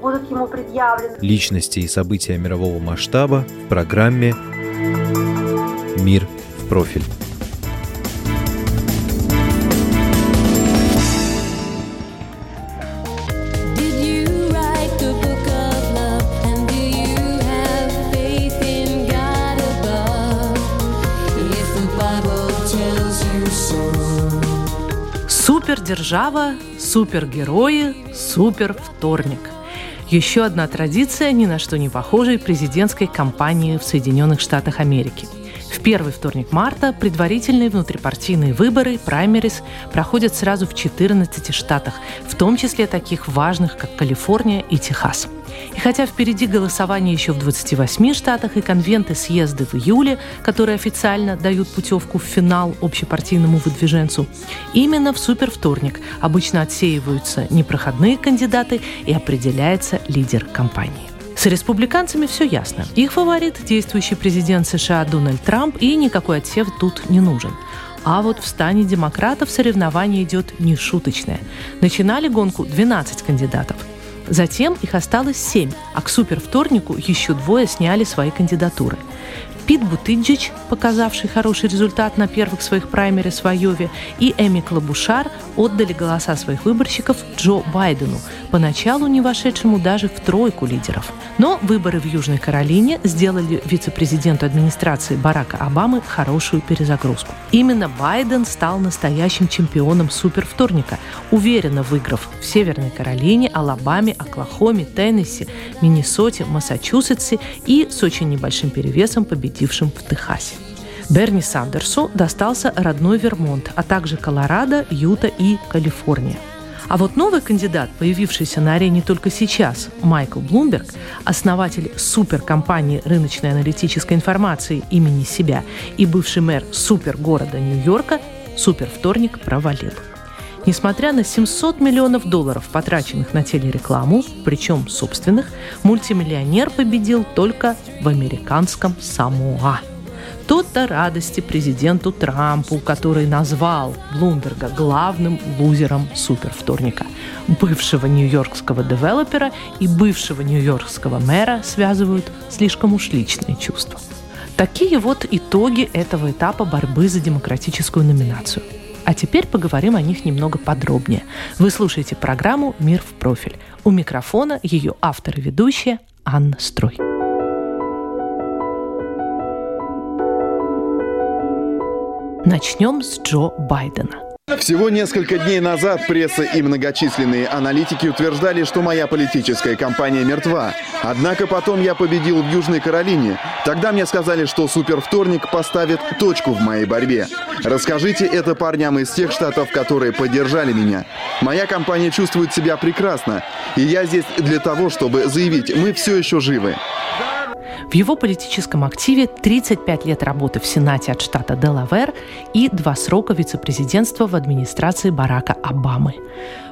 будут ему предъявлены. Личности и события мирового масштаба в программе «Мир в профиль». Супердержава, супергерои, супервторник. Еще одна традиция, ни на что не похожей президентской кампании в Соединенных Штатах Америки. В первый вторник марта предварительные внутрипартийные выборы, праймерис, проходят сразу в 14 штатах, в том числе таких важных, как Калифорния и Техас. И хотя впереди голосование еще в 28 штатах и конвенты съезды в июле, которые официально дают путевку в финал общепартийному выдвиженцу, именно в супервторник обычно отсеиваются непроходные кандидаты и определяется лидер кампании. С республиканцами все ясно. Их фаворит – действующий президент США Дональд Трамп, и никакой отсев тут не нужен. А вот в стане демократов соревнование идет нешуточное. Начинали гонку 12 кандидатов. Затем их осталось 7, а к супервторнику еще двое сняли свои кандидатуры. Пит Бутиджич, показавший хороший результат на первых своих праймерис в Айове, и Эми Клабушар отдали голоса своих выборщиков Джо Байдену, поначалу не вошедшему даже в тройку лидеров. Но выборы в Южной Каролине сделали вице-президенту администрации Барака Обамы хорошую перезагрузку. Именно Байден стал настоящим чемпионом супервторника, уверенно выиграв в Северной Каролине, Алабаме, Оклахоме, Теннесси, Миннесоте, Массачусетсе и с очень небольшим перевесом победившим в Техасе. Берни Сандерсу достался родной Вермонт, а также Колорадо, Юта и Калифорния. А вот новый кандидат, появившийся на арене только сейчас, Майкл Блумберг, основатель суперкомпании рыночной аналитической информации имени себя и бывший мэр супергорода Нью-Йорка, супервторник провалил. Несмотря на 700 миллионов долларов, потраченных на телерекламу, причем собственных, мультимиллионер победил только в американском Самоа. То-то радости президенту Трампу, который назвал Блумберга главным лузером супервторника. Бывшего нью-йоркского девелопера и бывшего нью-йоркского мэра связывают слишком уж личные чувства. Такие вот итоги этого этапа борьбы за демократическую номинацию. А теперь поговорим о них немного подробнее. Вы слушаете программу «Мир в профиль». У микрофона ее автор и ведущая Анна Строй. Начнем с Джо Байдена. Всего несколько дней назад пресса и многочисленные аналитики утверждали, что моя политическая кампания мертва. Однако потом я победил в Южной Каролине. Тогда мне сказали, что супервторник поставит точку в моей борьбе. Расскажите это парням из тех штатов, которые поддержали меня. Моя компания чувствует себя прекрасно. И я здесь для того, чтобы заявить, мы все еще живы. В его политическом активе 35 лет работы в Сенате от штата Делавер и два срока вице-президентства в администрации Барака Обамы.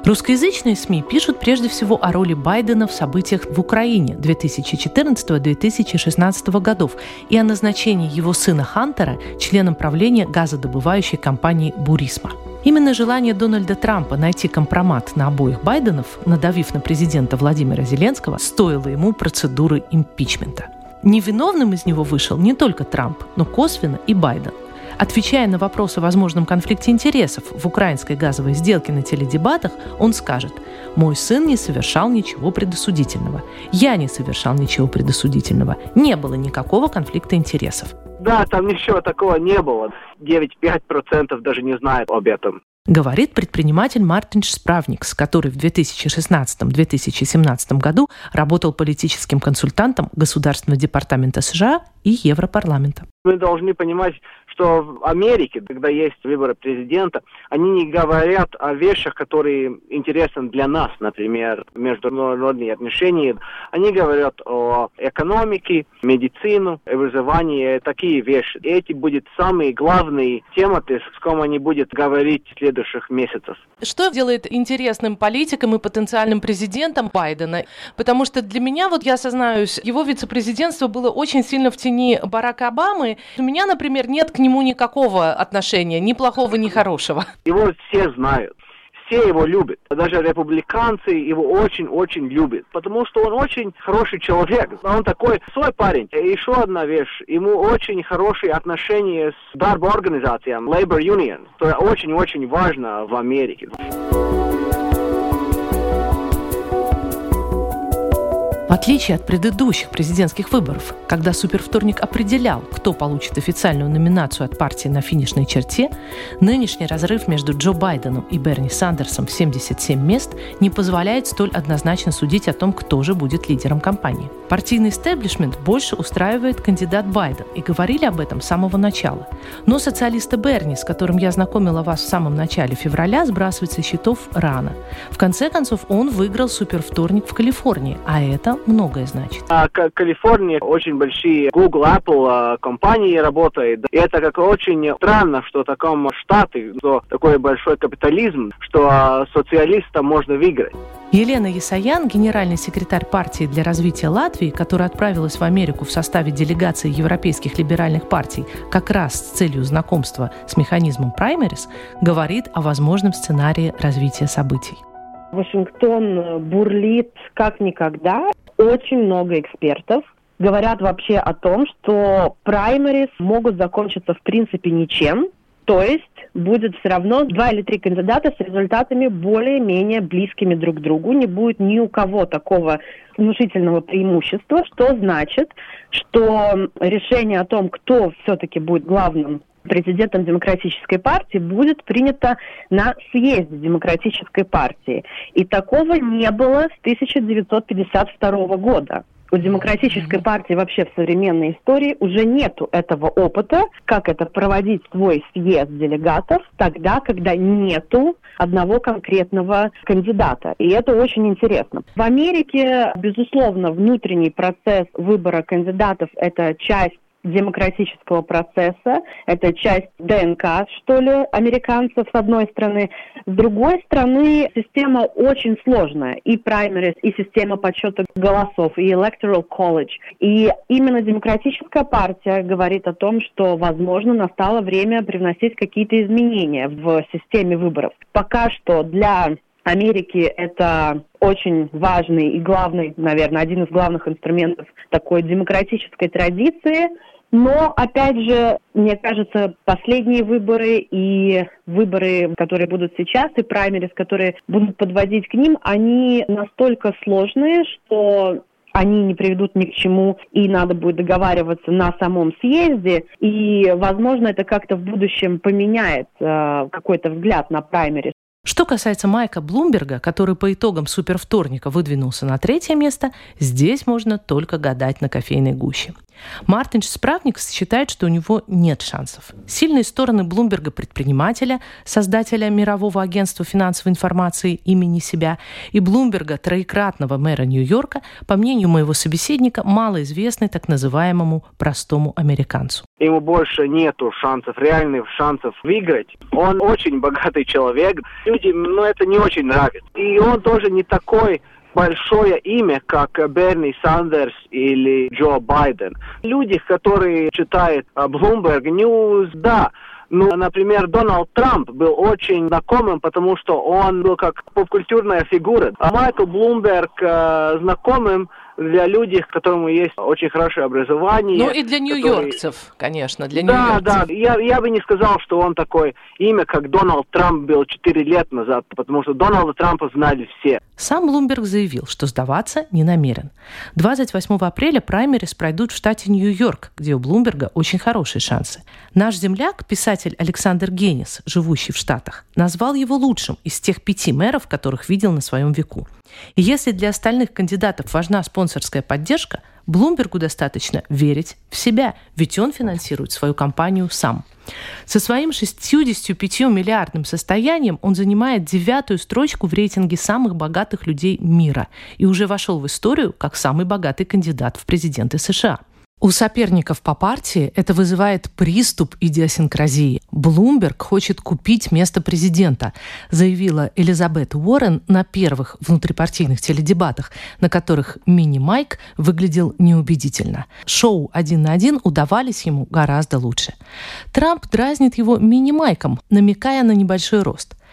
Русскоязычные СМИ пишут прежде всего о роли Байдена в событиях в Украине 2014-2016 годов и о назначении его сына Хантера членом правления газодобывающей компании «Бурисма». Именно желание Дональда Трампа найти компромат на обоих Байденов, надавив на президента Владимира Зеленского, стоило ему процедуры импичмента. Невиновным из него вышел не только Трамп, но косвенно и Байден. Отвечая на вопрос о возможном конфликте интересов в украинской газовой сделке на теледебатах, он скажет «Мой сын не совершал ничего предосудительного. Я не совершал ничего предосудительного. Не было никакого конфликта интересов». Да, там ничего такого не было. 9-5% даже не знают об этом. Говорит предприниматель Мартин Справникс, который в 2016-2017 году работал политическим консультантом Государственного департамента США и Европарламента. Мы должны понимать, что в Америке, когда есть выборы президента, они не говорят о вещах, которые интересны для нас, например, международные отношения. Они говорят о экономике, медицину, образовании, такие вещи. И эти будут самые главные темы, с кем они будут говорить в следующих месяцах. Что делает интересным политиком и потенциальным президентом Байдена? Потому что для меня, вот я сознаюсь, его вице-президентство было очень сильно в тени Барака Обамы. У меня, например, нет к нему никакого отношения, ни плохого, ни хорошего. Его все знают все его любят. Даже республиканцы его очень-очень любят. Потому что он очень хороший человек. Он такой свой парень. И еще одна вещь. Ему очень хорошие отношения с дарбоорганизацией, Labor Union. Это очень-очень важно в Америке. Отличие от предыдущих президентских выборов, когда супервторник определял, кто получит официальную номинацию от партии на финишной черте, нынешний разрыв между Джо Байденом и Берни Сандерсом в 77 мест не позволяет столь однозначно судить о том, кто же будет лидером кампании. Партийный истеблишмент больше устраивает кандидат Байден, и говорили об этом с самого начала. Но социалиста Берни, с которым я знакомила вас в самом начале февраля, сбрасывать со счетов рано. В конце концов, он выиграл супервторник в Калифорнии, а это многое значит. А в Калифорнии очень большие Google, Apple а, компании работают. И это как очень странно, что в таком штате, что такой большой капитализм, что а, социалистам можно выиграть. Елена Ясаян, генеральный секретарь партии для развития Латвии, которая отправилась в Америку в составе делегации европейских либеральных партий как раз с целью знакомства с механизмом праймерис, говорит о возможном сценарии развития событий. Вашингтон бурлит как никогда. Очень много экспертов говорят вообще о том, что праймерис могут закончиться в принципе ничем, то есть будет все равно два или три кандидата с результатами более-менее близкими друг к другу. Не будет ни у кого такого внушительного преимущества, что значит, что решение о том, кто все-таки будет главным президентом Демократической партии будет принято на съезде Демократической партии. И такого не было с 1952 года. У демократической партии вообще в современной истории уже нету этого опыта, как это проводить свой съезд делегатов тогда, когда нету одного конкретного кандидата. И это очень интересно. В Америке, безусловно, внутренний процесс выбора кандидатов – это часть демократического процесса. Это часть ДНК, что ли, американцев, с одной стороны. С другой стороны, система очень сложная. И праймерис, и система подсчета голосов, и electoral college. И именно демократическая партия говорит о том, что, возможно, настало время привносить какие-то изменения в системе выборов. Пока что для Америки это очень важный и главный, наверное, один из главных инструментов такой демократической традиции. Но, опять же, мне кажется, последние выборы и выборы, которые будут сейчас, и праймерис, которые будут подводить к ним, они настолько сложные, что они не приведут ни к чему, и надо будет договариваться на самом съезде, и, возможно, это как-то в будущем поменяет э, какой-то взгляд на праймерис. Что касается Майка Блумберга, который по итогам супервторника выдвинулся на третье место, здесь можно только гадать на кофейной гуще. Мартин Справникс считает, что у него нет шансов. Сильные стороны Блумберга предпринимателя, создателя мирового агентства финансовой информации имени себя, и Блумберга, троекратного мэра Нью-Йорка, по мнению моего собеседника, малоизвестны так называемому простому американцу. Ему больше нету шансов, реальных шансов выиграть. Он очень богатый человек. Людям ну, это не очень нравится. И он тоже не такой большое имя, как Берни Сандерс или Джо Байден. Люди, которые читают Bloomberg News, да, ну, например, Дональд Трамп был очень знакомым, потому что он был как попкультурная фигура. А Майкл Блумберг э, знакомым для людей, которым есть очень хорошее образование. Ну и для нью-йоркцев, которые... конечно, для да, нью-йоркцев. Да, я, я бы не сказал, что он такое имя, как Дональд Трамп был 4 лет назад, потому что Дональда Трампа знали все. Сам Блумберг заявил, что сдаваться не намерен. 28 апреля праймерис пройдут в штате Нью-Йорк, где у Блумберга очень хорошие шансы. Наш земляк, писатель Александр Генис, живущий в Штатах, назвал его лучшим из тех пяти мэров, которых видел на своем веку. И если для остальных кандидатов важна спонсорская поддержка, Блумбергу достаточно верить в себя, ведь он финансирует свою компанию сам. Со своим 65 миллиардным состоянием он занимает девятую строчку в рейтинге самых богатых людей мира и уже вошел в историю как самый богатый кандидат в президенты США – у соперников по партии это вызывает приступ идиосинкразии. Блумберг хочет купить место президента, заявила Элизабет Уоррен на первых внутрипартийных теледебатах, на которых мини-майк выглядел неубедительно. Шоу «Один на один» удавались ему гораздо лучше. Трамп дразнит его мини-майком, намекая на небольшой рост –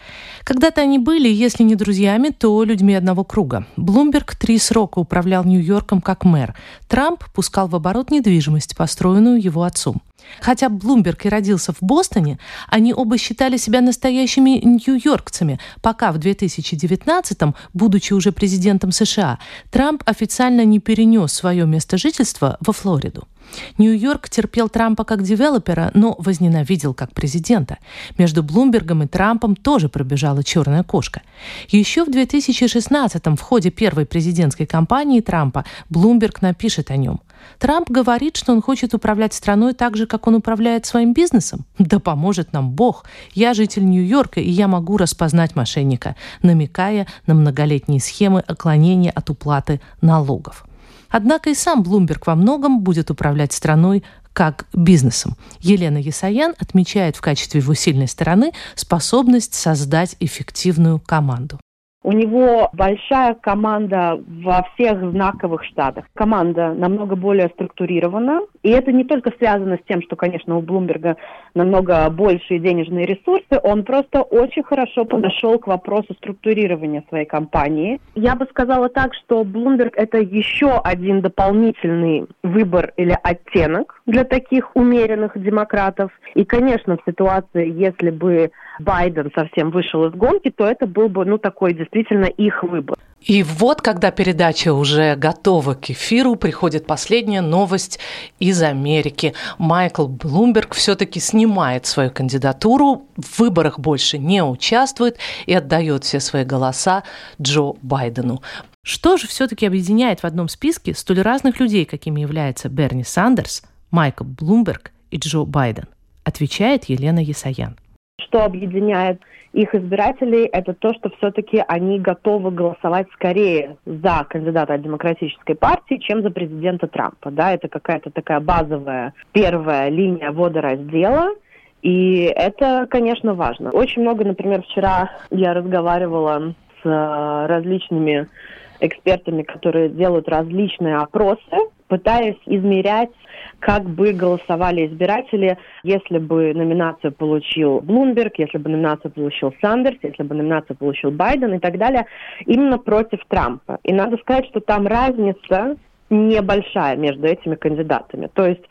когда-то они были, если не друзьями, то людьми одного круга. Блумберг три срока управлял Нью-Йорком как мэр. Трамп пускал в оборот недвижимость, построенную его отцом. Хотя Блумберг и родился в Бостоне, они оба считали себя настоящими нью-йоркцами, пока в 2019-м, будучи уже президентом США, Трамп официально не перенес свое место жительства во Флориду. Нью-Йорк терпел Трампа как девелопера, но возненавидел как президента. Между Блумбергом и Трампом тоже пробежала черная кошка. Еще в 2016-м в ходе первой президентской кампании Трампа Блумберг напишет о нем. Трамп говорит, что он хочет управлять страной так же, как он управляет своим бизнесом. Да поможет нам Бог. Я житель Нью-Йорка, и я могу распознать мошенника, намекая на многолетние схемы оклонения от уплаты налогов. Однако и сам Блумберг во многом будет управлять страной как бизнесом. Елена Ясаян отмечает в качестве его сильной стороны способность создать эффективную команду. У него большая команда во всех знаковых штатах. Команда намного более структурирована. И это не только связано с тем, что, конечно, у Блумберга намного большие денежные ресурсы. Он просто очень хорошо подошел к вопросу структурирования своей компании. Я бы сказала так, что Блумберг это еще один дополнительный выбор или оттенок для таких умеренных демократов. И, конечно, в ситуации, если бы Байден совсем вышел из гонки, то это был бы, ну, такой их выбор. И вот, когда передача уже готова к эфиру, приходит последняя новость из Америки. Майкл Блумберг все-таки снимает свою кандидатуру, в выборах больше не участвует и отдает все свои голоса Джо Байдену. Что же все-таки объединяет в одном списке столь разных людей, какими являются Берни Сандерс, Майкл Блумберг и Джо Байден? Отвечает Елена Ясаян. Что объединяет их избирателей, это то, что все-таки они готовы голосовать скорее за кандидата от демократической партии, чем за президента Трампа. Да, это какая-то такая базовая первая линия водораздела. И это, конечно, важно. Очень много, например, вчера я разговаривала с э, различными экспертами, которые делают различные опросы, пытаясь измерять как бы голосовали избиратели, если бы номинацию получил Блумберг, если бы номинацию получил Сандерс, если бы номинацию получил Байден и так далее, именно против Трампа. И надо сказать, что там разница небольшая между этими кандидатами. То есть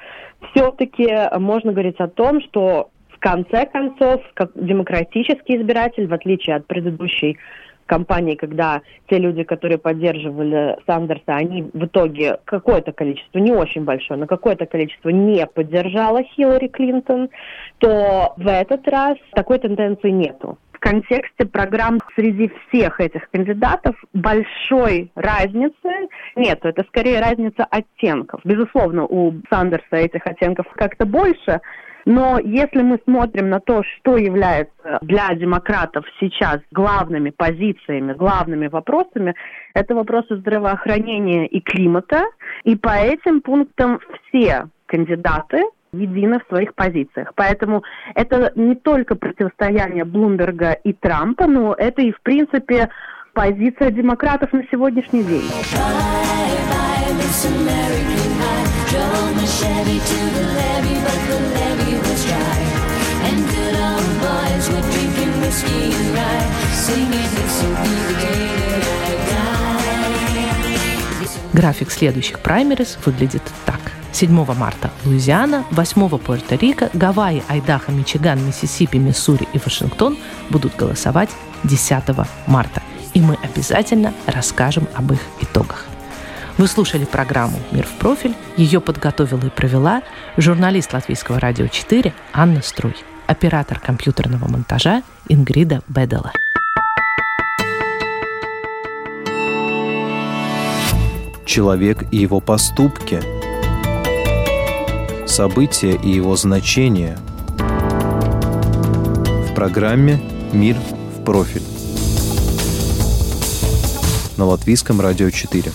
все-таки можно говорить о том, что в конце концов, как демократический избиратель, в отличие от предыдущей кампании, когда те люди, которые поддерживали Сандерса, они в итоге какое-то количество, не очень большое, но какое-то количество не поддержало Хиллари Клинтон, то в этот раз такой тенденции нету в контексте программ среди всех этих кандидатов большой разницы нет. Это скорее разница оттенков. Безусловно, у Сандерса этих оттенков как-то больше, но если мы смотрим на то, что является для демократов сейчас главными позициями, главными вопросами, это вопросы здравоохранения и климата. И по этим пунктам все кандидаты едины в своих позициях. Поэтому это не только противостояние Блумберга и Трампа, но это и, в принципе, позиция демократов на сегодняшний день. График следующих праймерис выглядит так. 7 марта – Луизиана, 8 – Пуэрто-Рико, Гавайи, Айдахо, Мичиган, Миссисипи, Миссури и Вашингтон будут голосовать 10 марта. И мы обязательно расскажем об их итогах. Вы слушали программу «Мир в профиль». Ее подготовила и провела журналист Латвийского радио 4 Анна Струй, оператор компьютерного монтажа Ингрида Бедела. Человек и его поступки. События и его значение. В программе «Мир в профиль» на Латвийском радио 4.